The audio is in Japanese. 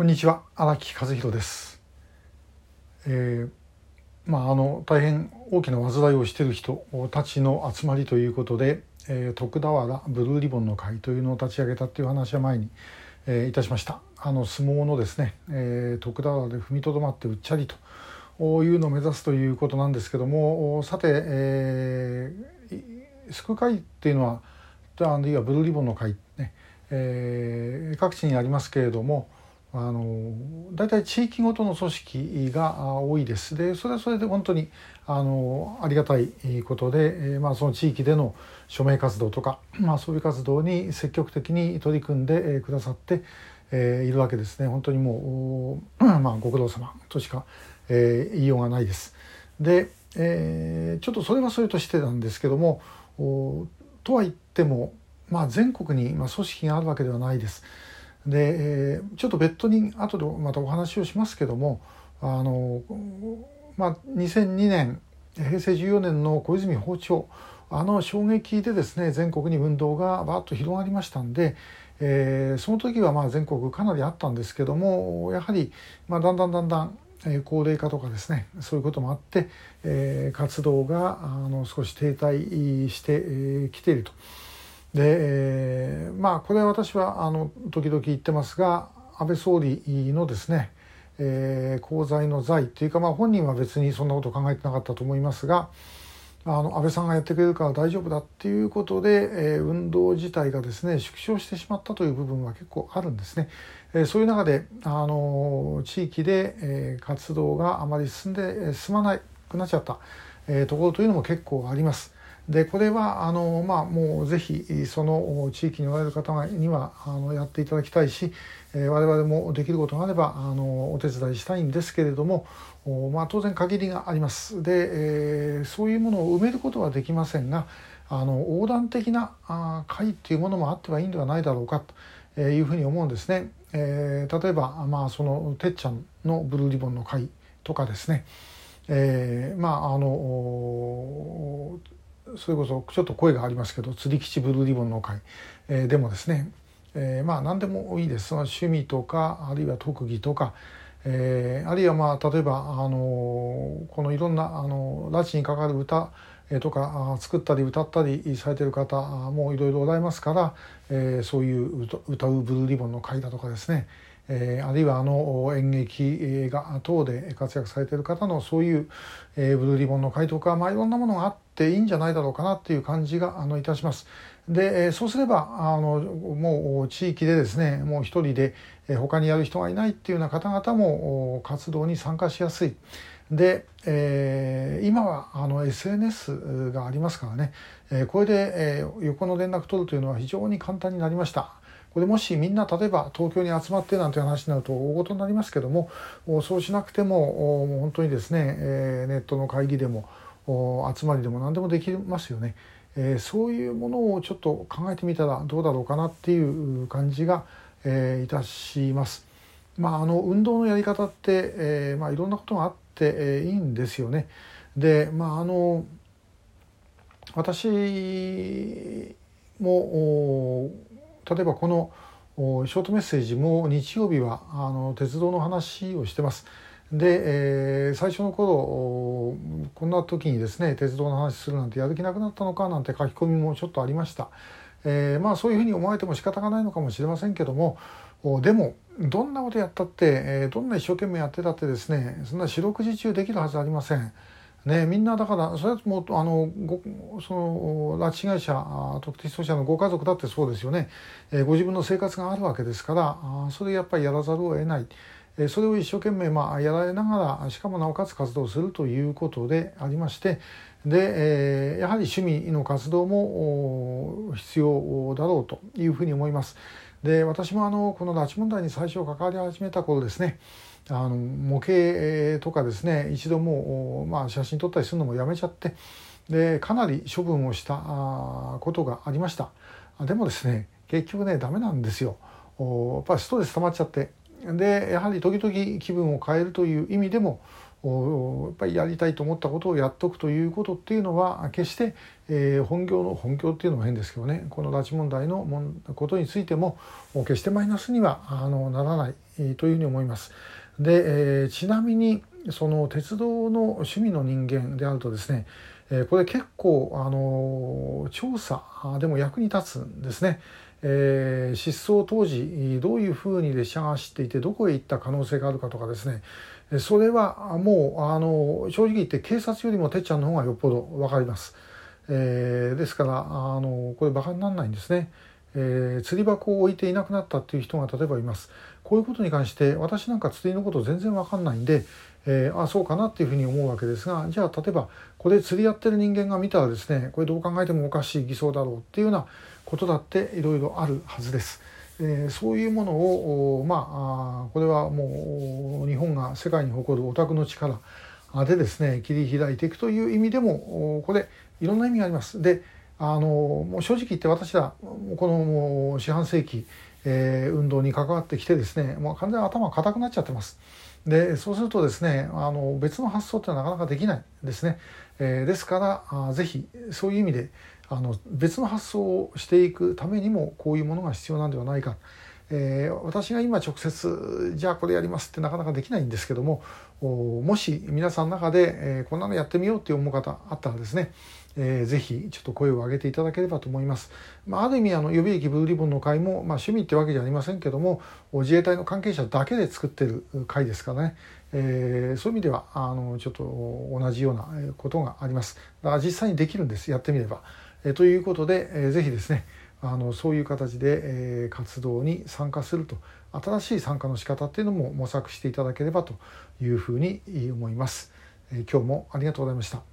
こんにちは荒木和弘です。えー、まああの大変大きな災いをしている人たちの集まりということで、えー、徳田原ブルーリボンの会というのを立ち上げたっていう話は前に、えー、いたしました。あの相撲のですね、え、徳田原で踏みとどまってうっちゃりというのを目指すということなんですけどもさて、えー、救う会っていうのはあるいはブルーリボンの会ね、え、各地にありますけれどもあの大体地域ごとの組織が多いです。でそれはそれで本当にあのありがたいことで、え、まあ、その地域での署名活動とか、まあ、そういう活動に積極的に取り組んでくださって、いるわけですね。本当にもう、まあ、ご苦労様としか、え、言いようがないです。で、えちょっとそれはそれとしてなんですけどもとは言っても、まあ、全国に、ま組織があるわけではないです。で、えー、ちょっと別途に後でまたお話をしますけどもあの、まあ、2002年平成14年の小泉訪朝あの衝撃でですね全国に運動がバッと広がりましたんで、えー、その時はまあ全国かなりあったんですけどもやはりまあだんだんだんだん高齢化とかですねそういうこともあって、えー、活動があの少し停滞してきていると。で、えー、まあこれは私はあの時々言ってますが安倍総理のですね、えー、功罪の罪というか、まあ、本人は別にそんなこと考えてなかったと思いますがあの安倍さんがやってくれるから大丈夫だっていうことで、えー、運動自体がですね縮小してしまったという部分は結構あるんですね。えー、そういう中であの地域で、えー、活動があまり進んで進まなくなっちゃった、えー、ところというのも結構あります。でこれはあの、まあ、もうぜひその地域におられる方にはあのやっていただきたいし、え、我々もできることがあればあのお手伝いしたいんですけれども、まあ、当然限りがあります。で、え、そういうものを埋めることはできませんがあの横断的なあ会っていうものもあってはいいんではないだろうかというふうに思うんですね。えー、例えば、まあ、そのてっちゃんのブルーリボンの会とかですね、えー、まああのそれこそちょっと声がありますけど釣り基地ブルーリボンの会、えー、でもですね、えー、まあ何でもいいです。その趣味とかあるいは特技とか、えー、あるいはまあ例えば、あのこのいろんな、あの拉致にかかる歌とか作ったり歌ったりされてる方もいろいろございますから、えー、そういう歌うブルーリボンの会だとかですねえー、あるいはあの演劇映画等で活躍されている方のそういう、えー、ブルーリボンの会とか、まあ、いろんなものがあっていいんじゃないだろうかなっていう感じがあのいたします。で、そうすればあのもう地域でですねもう一人で、え、他にやる人がいないっていうような方々も活動に参加しやすい。で、えー、今はあの SNS がありますからね、えー、これで、えー、横の連絡取るというのは非常に簡単になりました。これもしみんな例えば東京に集まってなんて話になると大事になりますけどもそうしなくても本当にですね、えネットの会議でも集まりでも何でもできますよね。えそういうものをちょっと考えてみたらどうだろうかなっていう感じが、えいたします。まあ、あの運動のやり方って、えまあ、いろんなことがあって、えいいんですよね。でまああの私も例えばこのショートメッセージも日曜日はあの鉄道の話をしてます。で、えー、最初の頃こんな時にですね鉄道の話するなんてやる気なくなったのかなんて書き込みもちょっとありました。えー、まあそういうふうに思われても仕方がないのかもしれませんけどもでもどんなことやったって、え、どんな一生懸命やってたってですねそんな四六時中できるはずありません。ね、みんなだからそれはもうあのごその拉致被害者特定失踪者のご家族だってそうですよね、えー、ご自分の生活があるわけですからあそれやっぱりやらざるを得ない、えー、それを一生懸命、まあ、やられながらしかもなおかつ活動するということでありましてで、えー、やはり趣味の活動も必要だろうというふうに思います。で私もあのこの拉致問題に最初関わり始めた頃ですねあの模型とかですね一度もう、まあ、写真撮ったりするのもやめちゃってでかなり処分をしたことがありました。でもですね結局ねダメなんですよ。やっぱりストレス溜まっちゃって。でやはり時々気分を変えるという意味でもやっぱりやりたいと思ったことをやっとくということっていうのは決して、本業の本業っていうのも変ですけどねこの拉致問題のことについても決してマイナスにはならないというふうに思います。で、ちなみにその鉄道の趣味の人間であるとですねこれ結構あの調査でも役に立つんですね。えー、失踪当時どういうふうに列車が走っていてどこへ行った可能性があるかとかですねそれはもうあの正直言って警察よりもてっちゃんの方がよっぽど分かります。えー、ですからあのこれバカにならないんですね。えー、釣り箱を置いていなくなったっていう人が例えばいますこういうことに関して私なんか釣りのこと全然わかんないんで、えー、あそうかなっていうふうに思うわけですがじゃあ例えばこれ釣りやってる人間が見たらですねこれどう考えてもおかしい偽装だろうっていうようなことだっていろいろあるはずです。えー、そういうものをまあこれはもう日本が世界に誇るオタクの力でですね切り開いていくという意味でもこれいろんな意味があります。であのもう正直言って私らこの四半世紀、えー、運動に関わってきてですねもう完全に頭固くなっちゃってます。でそうするとですねあの別の発想ってなかなかできないですね。えー、ですからあぜひそういう意味であの別の発想をしていくためにもこういうものが必要なんではないか。えー、私が今直接じゃあこれやりますってなかなかできないんですけどももし皆さんの中で、えー、こんなのやってみようって思う方あったらですねえー、ぜひちょっと声を上げていただければと思います。まあ、ある意味あの予備役ブルーリボンの会も、まあ、趣味ってわけじゃありませんけども自衛隊の関係者だけで作ってる会ですからね、えー、そういう意味ではあのちょっと同じようなことがあります。だから実際にできるんですやってみれば。えー、ということで、えー、ぜひですねあのそういう形で、えー、活動に参加すると新しい参加の仕方っていうのも模索していただければというふうに思います。えー、今日もありがとうございました。